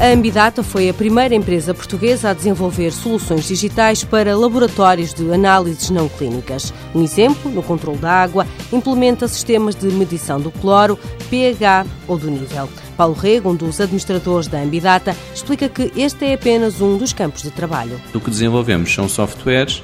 A Ambidata foi a primeira empresa portuguesa a desenvolver soluções digitais para laboratórios de análises não clínicas. Um exemplo, no controle da água, implementa sistemas de medição do cloro, pH ou do nível. Paulo Rego, um dos administradores da Ambidata, explica que este é apenas um dos campos de trabalho. O que desenvolvemos são softwares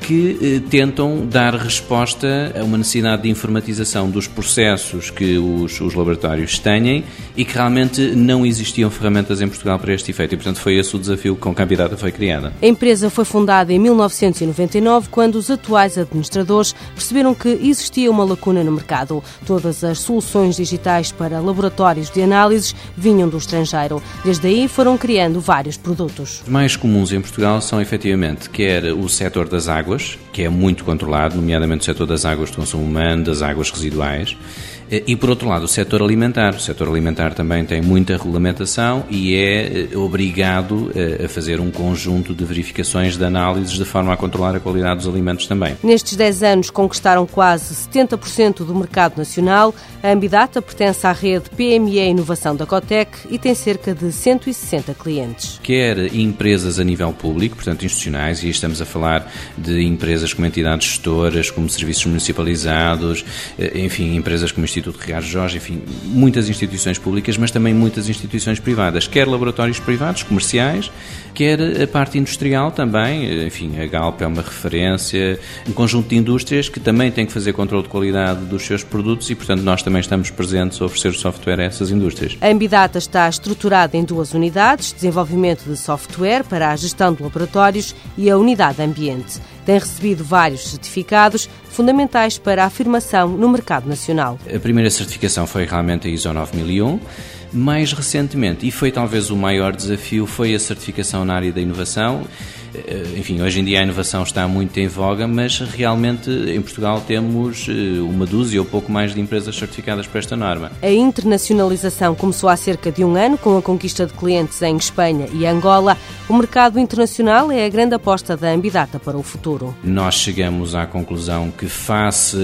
que eh, tentam dar resposta a uma necessidade de informatização dos processos que os, os, laboratórios têm e que realmente não existiam ferramentas em Portugal para este efeito. E, portanto, foi esse o desafio com que a Ambidata foi criada. A empresa foi fundada em 1999, quando os atuais administradores perceberam que existia uma lacuna no mercado. Todas as soluções digitais para laboratórios de análises vinham do estrangeiro. Desde aí foram criando vários produtos. Os mais comuns em Portugal são, efetivamente, quer o setor das águas, águas, que é muito controlado, nomeadamente o setor das águas de consumo humano, das águas residuais, e por outro lado, o setor alimentar. O setor alimentar também tem muita regulamentação e é eh, obrigado eh, a fazer um conjunto de verificações, de análises, de forma a controlar a qualidade dos alimentos também. Nestes 10 anos conquistaram quase 70% do mercado nacional. A Ambidata pertence à rede PME Inovação da Cotec e tem cerca de 160 clientes. Quer empresas a nível público, portanto institucionais, e estamos a falar de empresas como entidades gestoras, como serviços municipalizados, enfim, empresas como Instituto Ricardo Jorge, enfim, muitas instituições públicas, mas também muitas instituições privadas, quer laboratórios privados, comerciais, quer a parte industrial também, enfim, a Galp é uma referência, um conjunto de indústrias que também têm que fazer controle de qualidade dos seus produtos e, portanto, nós também estamos presentes a oferecer software a essas indústrias. A Ambidata está estruturada em duas unidades, desenvolvimento de software para a gestão de laboratórios e a unidade ambiente. Tem recebido vários certificados fundamentais para a afirmação no mercado nacional. A primeira certificação foi realmente a ISO 9001. Mais recentemente, e foi talvez o maior desafio, foi a certificação na área da inovação. Eh, enfim, hoje em dia a inovação está muito em voga, mas realmente em Portugal temos eh, uma dúzia ou pouco mais de empresas certificadas para esta norma. A internacionalização começou há cerca de um ano com a conquista de clientes em Espanha e Angola. O mercado internacional é a grande aposta da Ambidata para o futuro. Nós chegamos à conclusão que, face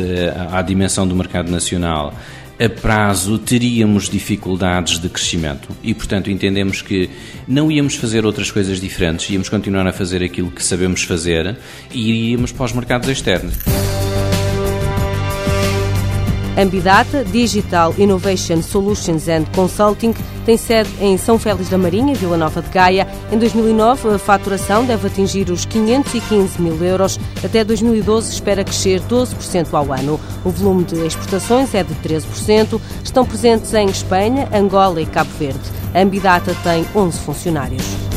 à dimensão do mercado nacional, a prazo teríamos dificuldades de crescimento e, portanto, entendemos que não íamos fazer outras coisas diferentes, íamos continuar a fazer aquilo que sabemos fazer e iríamos para os mercados externos. Ambidata Digital Innovation Solutions and Consulting tem sede em São Félix da Marinha, Vila Nova de Gaia. Em 2009, a faturação deve atingir os 515 mil euros. Até 2012, espera crescer 12% ao ano. O volume de exportações é de 13%. Estão presentes em Espanha, Angola e Cabo Verde. A Ambidata tem 11 funcionários.